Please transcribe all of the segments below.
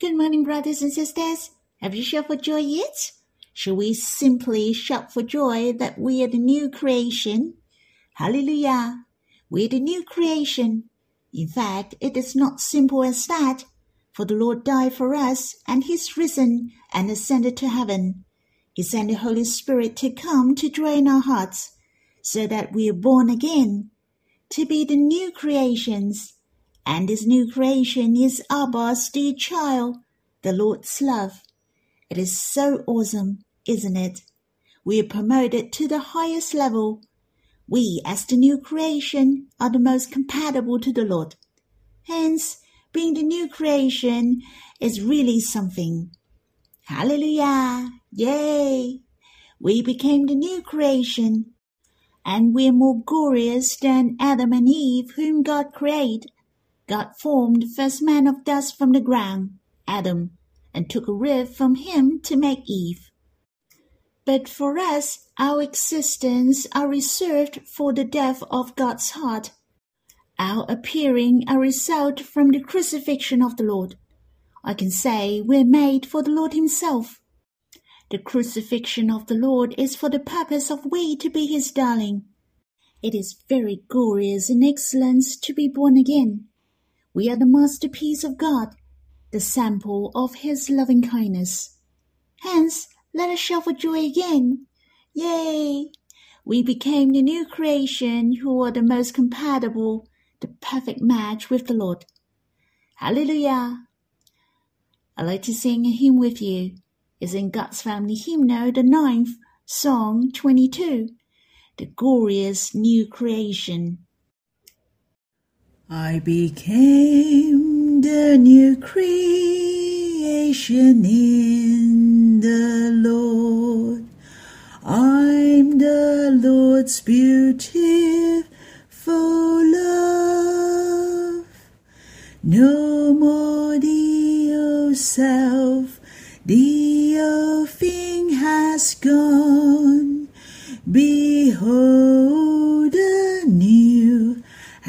Good morning, brothers and sisters. Have you shouted for joy yet? Shall we simply shout for joy that we are the new creation? Hallelujah! We're the new creation. In fact, it is not simple as that, for the Lord died for us, and He's risen and ascended to heaven. He sent the Holy Spirit to come to dwell drain our hearts, so that we are born again, to be the new creations. And this new creation is Abba's dear child, the Lord's love. It is so awesome, isn't it? We are promoted to the highest level. We, as the new creation, are the most compatible to the Lord. Hence, being the new creation is really something. Hallelujah! Yay! We became the new creation, and we're more glorious than Adam and Eve, whom God created. God formed the first man of dust from the ground, Adam, and took a rib from him to make Eve. But for us, our existence are reserved for the death of God's heart. Our appearing a result from the crucifixion of the Lord. I can say we're made for the Lord Himself. The crucifixion of the Lord is for the purpose of we to be His darling. It is very glorious in excellence to be born again. We are the masterpiece of God, the sample of His loving kindness. Hence, let us shout for joy again. Yay! We became the new creation who are the most compatible, the perfect match with the Lord. Hallelujah! I'd like to sing a hymn with you. It's in God's Family Hymnal, the ninth, Song 22, The Glorious New Creation. I became the new creation in the Lord. I'm the Lord's beautiful love. No more the old self, the old thing has gone. Behold,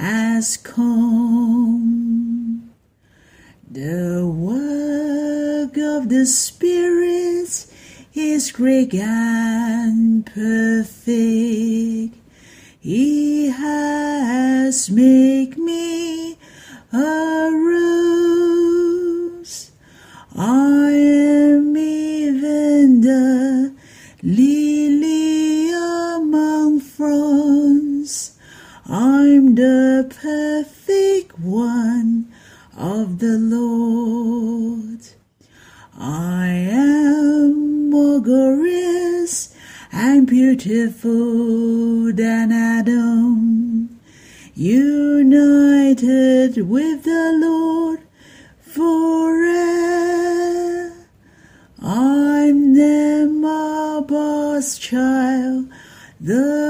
has come. The work of the Spirit is great and perfect. He has made me a the Lord. I am more glorious and beautiful than Adam, united with the Lord forever. I'm Abba's child, the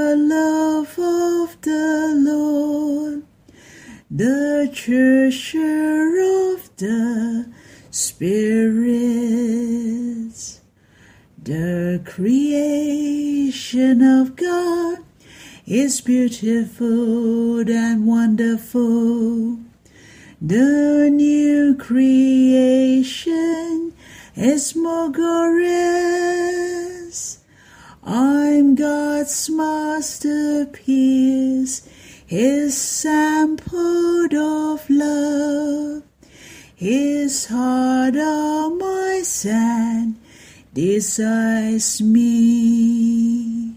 creation of God is beautiful and wonderful. The new creation is more glorious. I'm God's masterpiece, His sample of love. His heart on my sand desires me.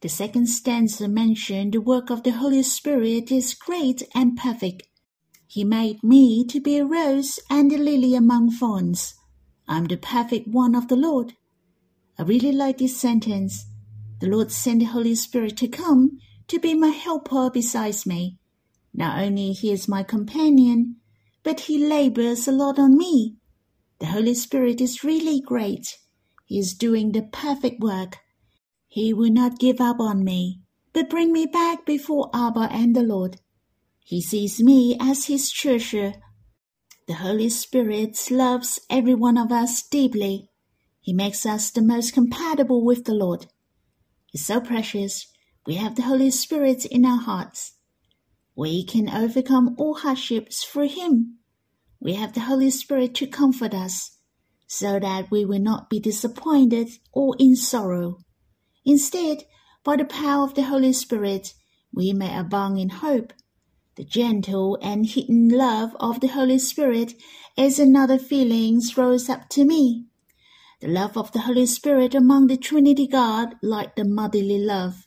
The second stanza mentioned the work of the Holy Spirit is great and perfect. He made me to be a rose and a lily among thorns. I'm the perfect one of the Lord. I really like this sentence. The Lord sent the Holy Spirit to come to be my helper besides me. Not only he is my companion, but he labors a lot on me. The Holy Spirit is really great. He is doing the perfect work. He will not give up on me, but bring me back before Abba and the Lord. He sees me as his treasure. The Holy Spirit loves every one of us deeply. He makes us the most compatible with the Lord. He's so precious. We have the Holy Spirit in our hearts. We can overcome all hardships through him. We have the Holy Spirit to comfort us, so that we will not be disappointed or in sorrow. Instead, by the power of the Holy Spirit, we may abound in hope. The gentle and hidden love of the Holy Spirit is another feeling rose up to me. The love of the Holy Spirit among the Trinity God like the motherly love.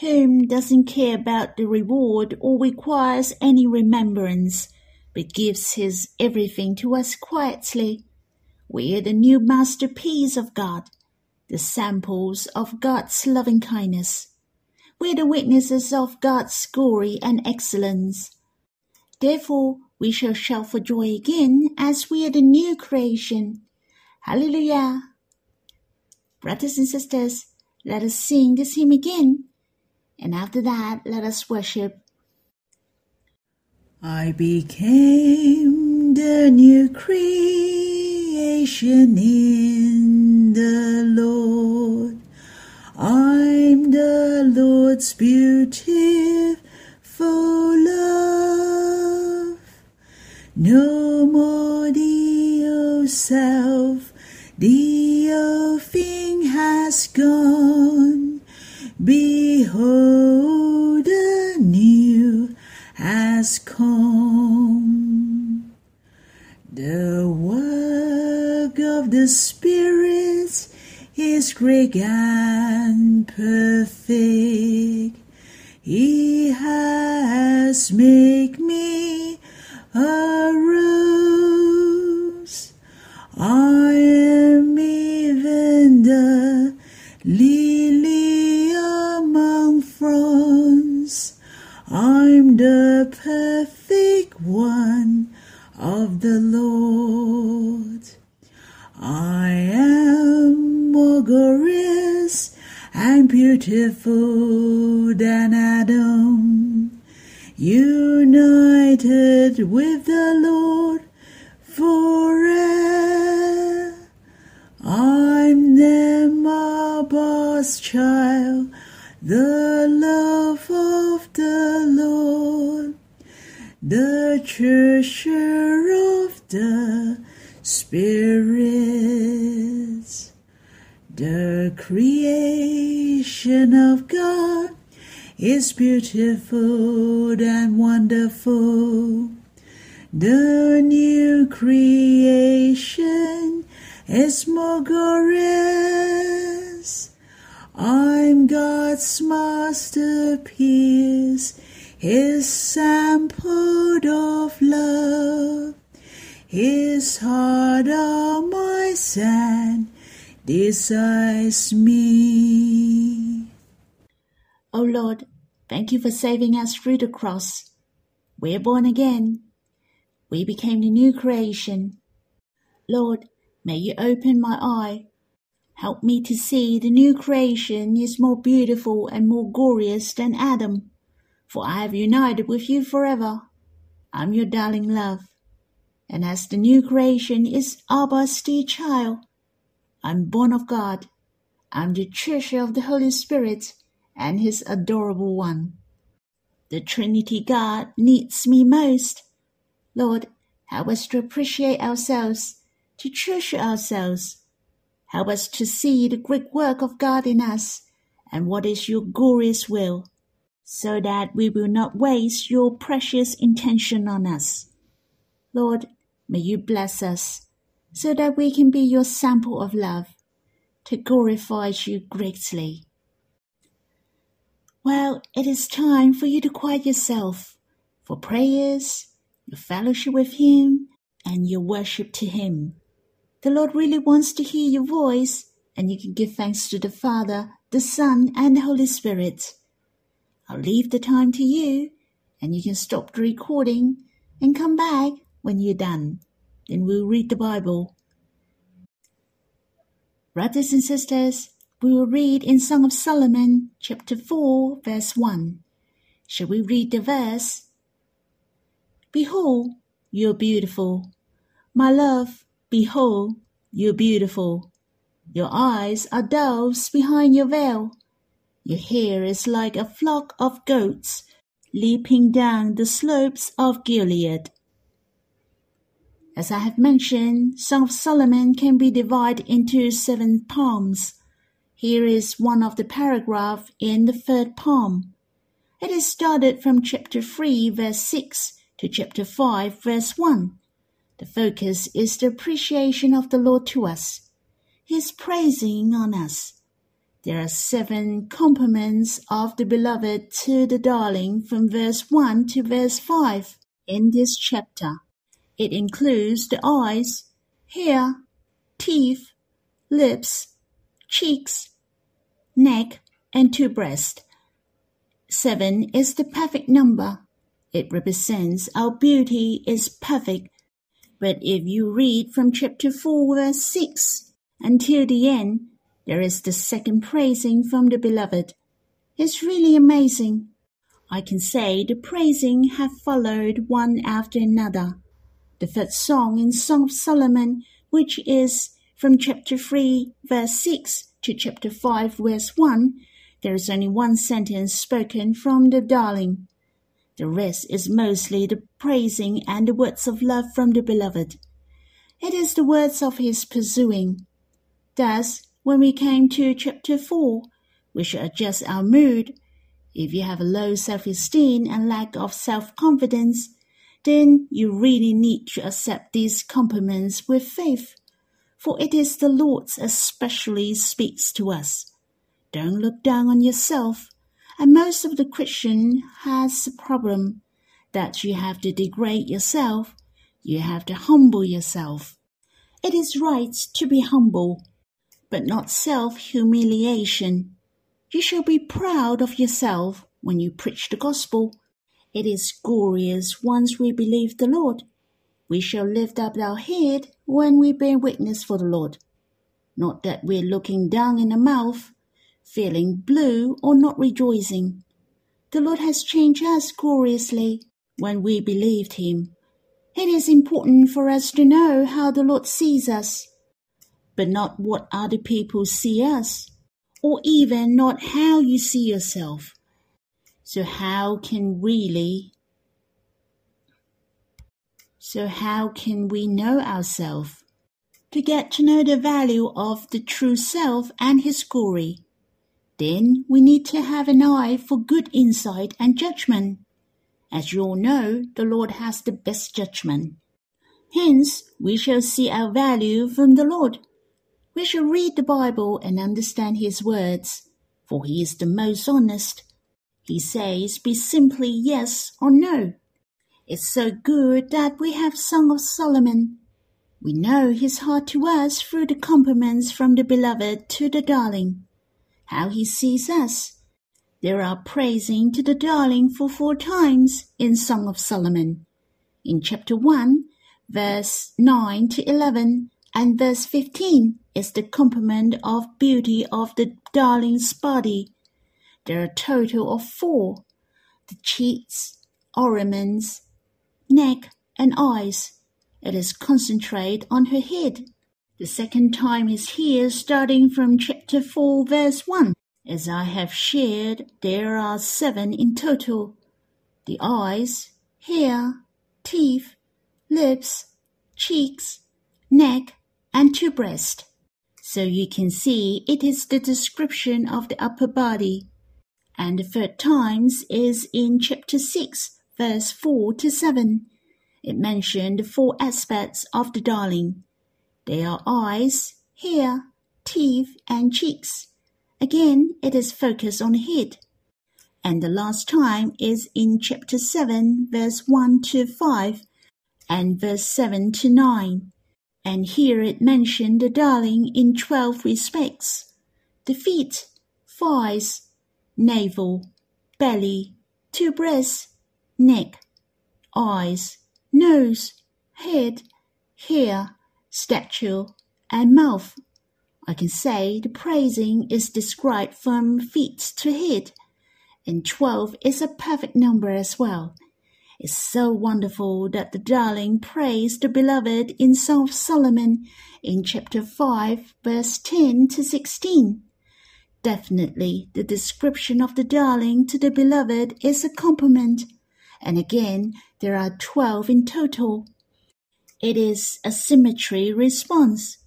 Whom doesn't care about the reward or requires any remembrance, but gives his everything to us quietly. We are the new masterpiece of God, the samples of God's loving kindness. We're the witnesses of God's glory and excellence. Therefore, we shall shout for joy again as we are the new creation. Hallelujah! Brothers and sisters, let us sing this hymn again. And after that, let us worship. I became the new creation in the Lord. I'm the Lord's beautiful love. No more the old self, the old thing has gone. Behold, has come. The work of the Spirit is great and perfect. He has made me a beautiful than Adam, united with the Lord forever. I'm Abba's child, the love of the Lord, the treasure of the Spirit, the creation of God is beautiful and wonderful. The new creation is more glorious. I'm God's masterpiece, His sample of love. His heart on my sand desires me. Lord, thank you for saving us through the cross. We're born again. We became the new creation. Lord, may you open my eye. Help me to see the new creation is more beautiful and more glorious than Adam, for I have united with you forever. I'm your darling love. And as the new creation is Abba's dear child, I'm born of God. I'm the treasure of the Holy Spirit and His adorable one. The Trinity God needs me most. Lord, help us to appreciate ourselves, to treasure ourselves. Help us to see the great work of God in us and what is your glorious will, so that we will not waste your precious intention on us. Lord, may you bless us, so that we can be your sample of love, to glorify you greatly. Well, it is time for you to quiet yourself for prayers, your fellowship with Him, and your worship to Him. The Lord really wants to hear your voice, and you can give thanks to the Father, the Son, and the Holy Spirit. I'll leave the time to you, and you can stop the recording and come back when you're done. Then we'll read the Bible. Brothers and sisters, we will read in Song of Solomon, chapter 4, verse 1. Shall we read the verse? Behold, you're beautiful. My love, behold, you're beautiful. Your eyes are doves behind your veil. Your hair is like a flock of goats leaping down the slopes of Gilead. As I have mentioned, Song of Solomon can be divided into seven palms. Here is one of the paragraph in the third palm. It is started from chapter 3 verse 6 to chapter 5 verse 1. The focus is the appreciation of the Lord to us. His praising on us. There are seven compliments of the beloved to the darling from verse 1 to verse 5 in this chapter. It includes the eyes, hair, teeth, lips, cheeks, neck, and two breasts. Seven is the perfect number. It represents our beauty is perfect. But if you read from chapter 4 verse 6 until the end, there is the second praising from the beloved. It's really amazing. I can say the praising have followed one after another the third song in Song of Solomon, which is from chapter 3, verse 6 to chapter 5, verse 1, there is only one sentence spoken from the darling. The rest is mostly the praising and the words of love from the beloved. It is the words of his pursuing. Thus, when we came to chapter 4, we should adjust our mood. If you have a low self esteem and lack of self confidence, then you really need to accept these compliments with faith, for it is the Lord especially speaks to us. Don't look down on yourself, and most of the Christian has the problem that you have to degrade yourself, you have to humble yourself. It is right to be humble, but not self humiliation. You shall be proud of yourself when you preach the gospel it is glorious once we believe the Lord. We shall lift up our head when we bear witness for the Lord. Not that we're looking down in the mouth, feeling blue or not rejoicing. The Lord has changed us gloriously when we believed Him. It is important for us to know how the Lord sees us, but not what other people see us, or even not how you see yourself. So how can really so how can we know ourselves? To get to know the value of the true self and his glory. Then we need to have an eye for good insight and judgment. As you all know, the Lord has the best judgment. Hence, we shall see our value from the Lord. We shall read the Bible and understand His words, for He is the most honest he says be simply yes or no. It's so good that we have Song of Solomon. We know his heart to us through the compliments from the beloved to the darling. How he sees us. There are praising to the darling for four times in Song of Solomon. In chapter 1, verse 9 to 11, and verse 15 is the compliment of beauty of the darling's body there are a total of four: the cheeks, ornaments, neck, and eyes. It is concentrated on her head. The second time is here, starting from chapter 4, verse 1. As I have shared, there are seven in total the eyes, hair, teeth, lips, cheeks, neck, and two breasts. So you can see it is the description of the upper body and the third times is in chapter 6, verse 4 to 7. It mentioned the four aspects of the darling. They are eyes, hair, teeth, and cheeks. Again, it is focused on the head. And the last time is in chapter 7, verse 1 to 5, and verse 7 to 9. And here it mentioned the darling in 12 respects. The feet, thighs, navel, belly, two breasts, neck, eyes, nose, head, hair, stature, and mouth. I can say the praising is described from feet to head, and twelve is a perfect number as well. It's so wonderful that the darling praised the beloved in Song of Solomon in chapter 5, verse 10 to 16. Definitely, the description of the darling to the beloved is a compliment, and again there are twelve in total. It is a symmetry response.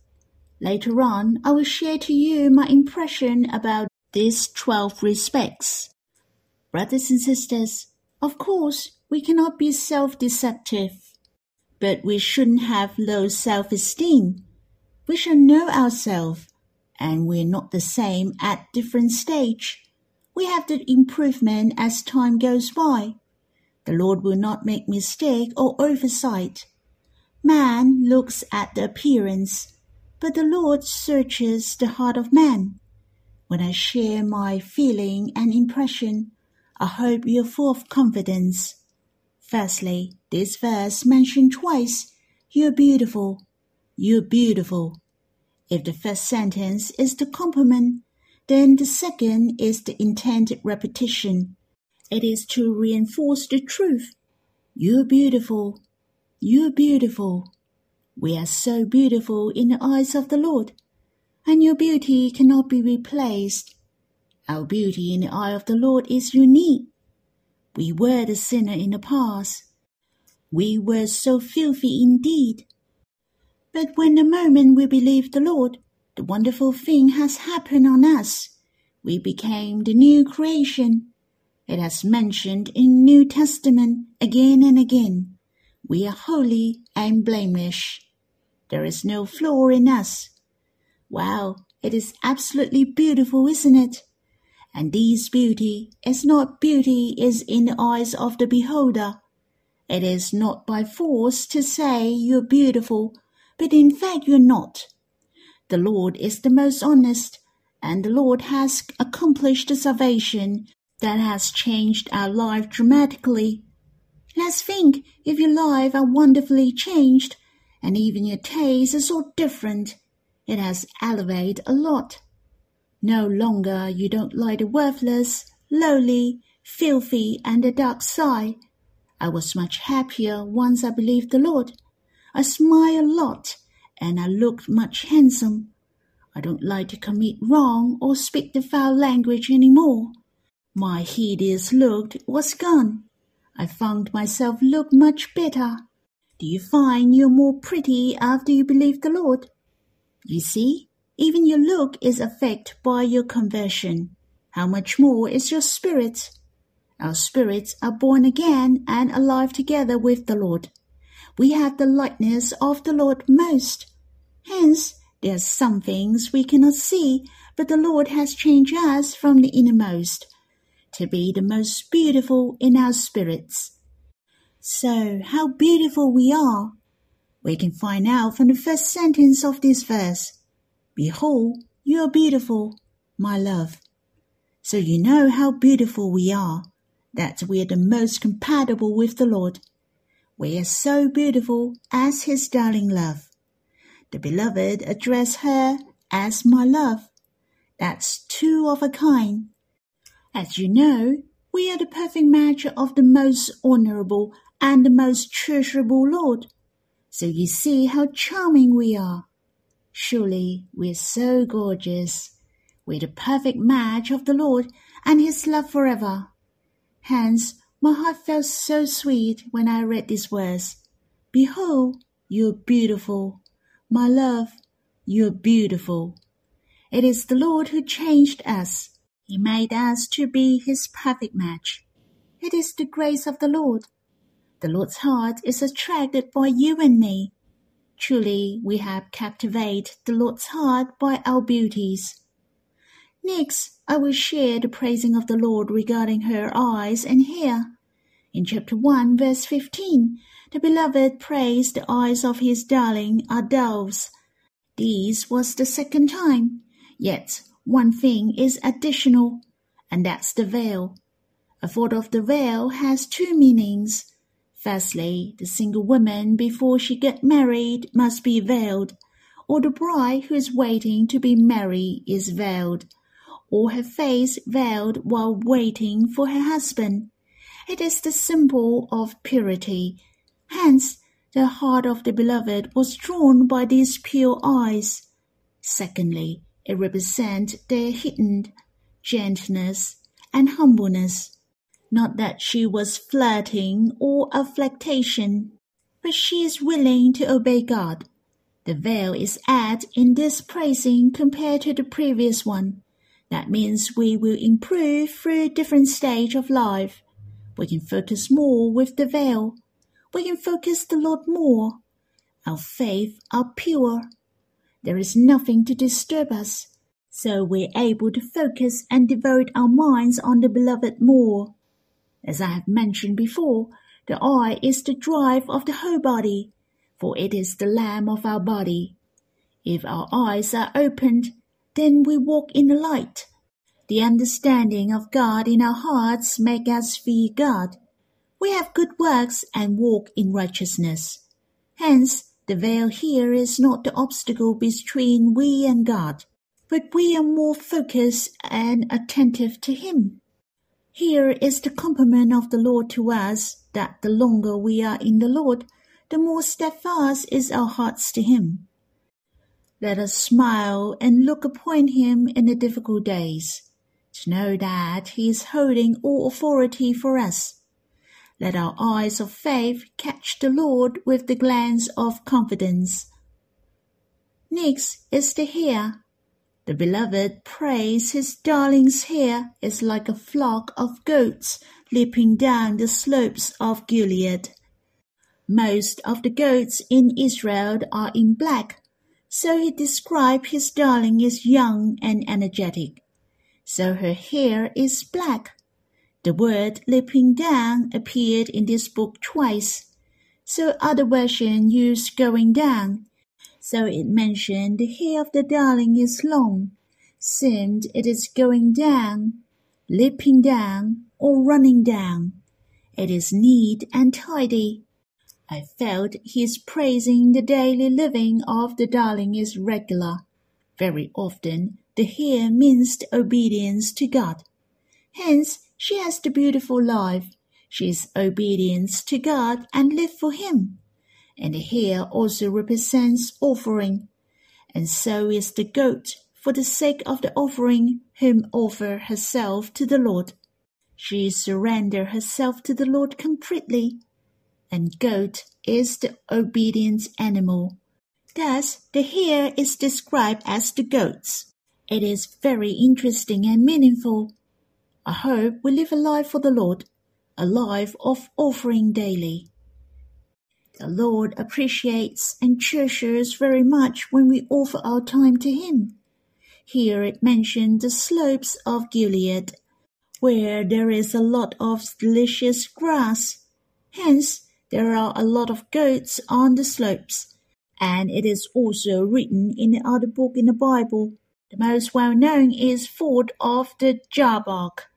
Later on, I will share to you my impression about these 12 respects. Brothers and sisters, of course, we cannot be self-deceptive, but we shouldn't have low self-esteem. We shall know ourselves, and we're not the same at different stage. We have the improvement as time goes by. The Lord will not make mistake or oversight. Man looks at the appearance, but the Lord searches the heart of man. When I share my feeling and impression, I hope you're full of confidence. Firstly, this verse mentioned twice, You're beautiful. You're beautiful. If the first sentence is the compliment, then the second is the intended repetition. It is to reinforce the truth. You're beautiful. You're beautiful. We are so beautiful in the eyes of the Lord, and your beauty cannot be replaced. Our beauty in the eye of the Lord is unique. We were the sinner in the past. We were so filthy indeed. But when the moment we believed the Lord, the wonderful thing has happened on us. We became the new creation. It has mentioned in New Testament again and again. We are holy and blameless. There is no flaw in us. Wow, it is absolutely beautiful, isn't it? And this beauty is not beauty is in the eyes of the beholder. It is not by force to say you're beautiful, but in fact you're not. The Lord is the most honest, and the Lord has accomplished the salvation that has changed our life dramatically. Let's think if your life are wonderfully changed, and even your taste is so different, it has elevated a lot. No longer you don't like the worthless, lowly, filthy, and the dark side. I was much happier once I believed the Lord. I smile a lot, and I look much handsome. I don't like to commit wrong or speak the foul language any more. My hideous look was gone. I found myself look much better. Do you find you're more pretty after you believe the Lord? You see, even your look is affected by your conversion. How much more is your spirit? Our spirits are born again and alive together with the Lord. We have the likeness of the Lord most. Hence, there are some things we cannot see, but the Lord has changed us from the innermost to be the most beautiful in our spirits. So, how beautiful we are! We can find out from the first sentence of this verse. Behold, you are beautiful, my love. So you know how beautiful we are, that we are the most compatible with the Lord. We are so beautiful as his darling love. The beloved address her as my love. That's two of a kind. As you know, we are the perfect match of the most honorable and the most treasurable Lord. So you see how charming we are. Surely we're so gorgeous. We're the perfect match of the Lord and His love forever. Hence, my heart felt so sweet when I read these words. Behold, you're beautiful. My love, you're beautiful. It is the Lord who changed us he made us to be his perfect match. It is the grace of the Lord. The Lord's heart is attracted by you and me. Truly, we have captivated the Lord's heart by our beauties. Next, I will share the praising of the Lord regarding her eyes and hair. In chapter 1, verse 15, the beloved praised the eyes of his darling are doves. This was the second time, yet one thing is additional, and that's the veil. A thought of the veil has two meanings. Firstly, the single woman before she get married must be veiled, or the bride who is waiting to be married is veiled, or her face veiled while waiting for her husband. It is the symbol of purity. Hence, the heart of the beloved was drawn by these pure eyes. Secondly, it represents their hidden gentleness and humbleness. Not that she was flirting or affectation. but she is willing to obey God. The veil is added in this praising compared to the previous one. That means we will improve through different stage of life. We can focus more with the veil. We can focus the Lord more. Our faith are pure. There is nothing to disturb us, so we're able to focus and devote our minds on the beloved more. As I have mentioned before, the eye is the drive of the whole body, for it is the lamp of our body. If our eyes are opened, then we walk in the light. The understanding of God in our hearts make us fear God. We have good works and walk in righteousness. Hence, the veil here is not the obstacle between we and God, but we are more focused and attentive to Him. Here is the compliment of the Lord to us that the longer we are in the Lord, the more steadfast is our hearts to Him. Let us smile and look upon Him in the difficult days, to know that He is holding all authority for us let our eyes of faith catch the Lord with the glance of confidence. Next is the hair. The beloved prays his darling's hair is like a flock of goats leaping down the slopes of Gilead. Most of the goats in Israel are in black, so he described his darling as young and energetic. So her hair is black. The word leaping down appeared in this book twice, so other versions used going down. So it mentioned the hair of the darling is long, seemed it is going down, leaping down, or running down. It is neat and tidy. I felt his praising the daily living of the darling is regular. Very often the hair means obedience to God. Hence she has the beautiful life. She is obedience to God and live for Him. And the hair also represents offering. And so is the goat for the sake of the offering whom offer herself to the Lord. She surrender herself to the Lord completely. And goat is the obedient animal. Thus, the hair is described as the goats. It is very interesting and meaningful I hope we live a life for the Lord, a life of offering daily. The Lord appreciates and cherishes very much when we offer our time to Him. Here it mentioned the slopes of Gilead, where there is a lot of delicious grass. Hence, there are a lot of goats on the slopes. And it is also written in the other book in the Bible. The most well known is Ford of the Jabbok.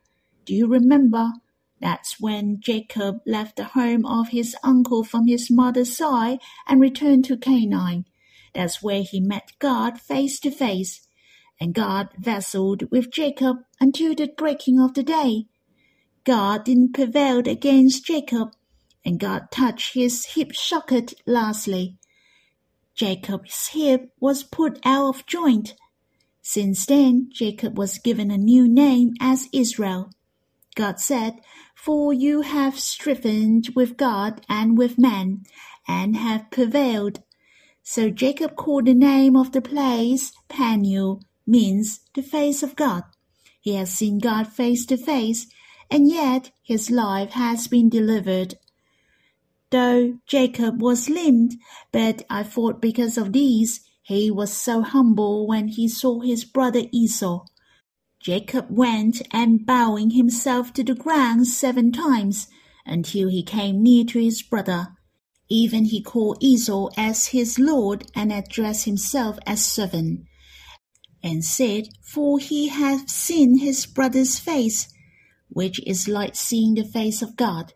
Do you remember? That's when Jacob left the home of his uncle from his mother's side and returned to Canaan. That's where he met God face to face. And God wrestled with Jacob until the breaking of the day. God didn't prevail against Jacob, and God touched his hip socket lastly. Jacob's hip was put out of joint. Since then, Jacob was given a new name as Israel. God said, For you have striven with God and with men, and have prevailed. So Jacob called the name of the place Peniel, means the face of God. He has seen God face to face, and yet his life has been delivered. Though Jacob was limbed, but I thought because of these, he was so humble when he saw his brother Esau. Jacob went and bowing himself to the ground seven times until he came near to his brother. Even he called Esau as his lord and addressed himself as servant, and said, For he hath seen his brother's face, which is like seeing the face of God.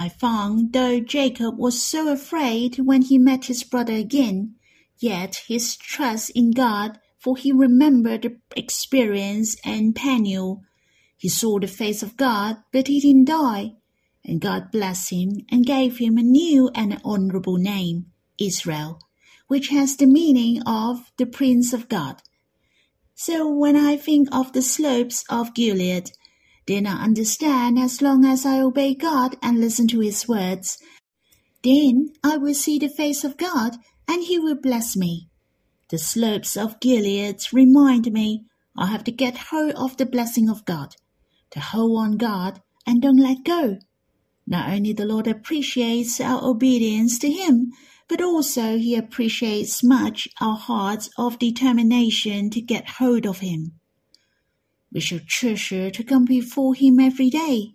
I found though Jacob was so afraid when he met his brother again, yet his trust in God for he remembered the experience and Peniel. He saw the face of God, but he didn't die. And God blessed him and gave him a new and honorable name, Israel, which has the meaning of the Prince of God. So when I think of the slopes of Gilead, then I understand as long as I obey God and listen to his words, Then I will see the face of God, and he will bless me. The slopes of Gilead remind me I have to get hold of the blessing of God, to hold on God and don't let go. Not only the Lord appreciates our obedience to Him, but also He appreciates much our hearts of determination to get hold of Him. We should treasure to come before Him every day.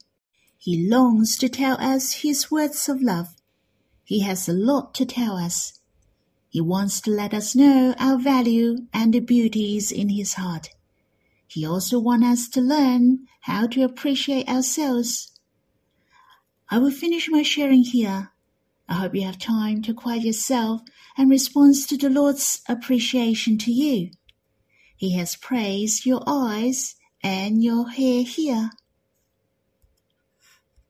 He longs to tell us His words of love. He has a lot to tell us. He wants to let us know our value and the beauties in His heart. He also wants us to learn how to appreciate ourselves. I will finish my sharing here. I hope you have time to quiet yourself and respond to the Lord's appreciation to you. He has praised your eyes and your hair here.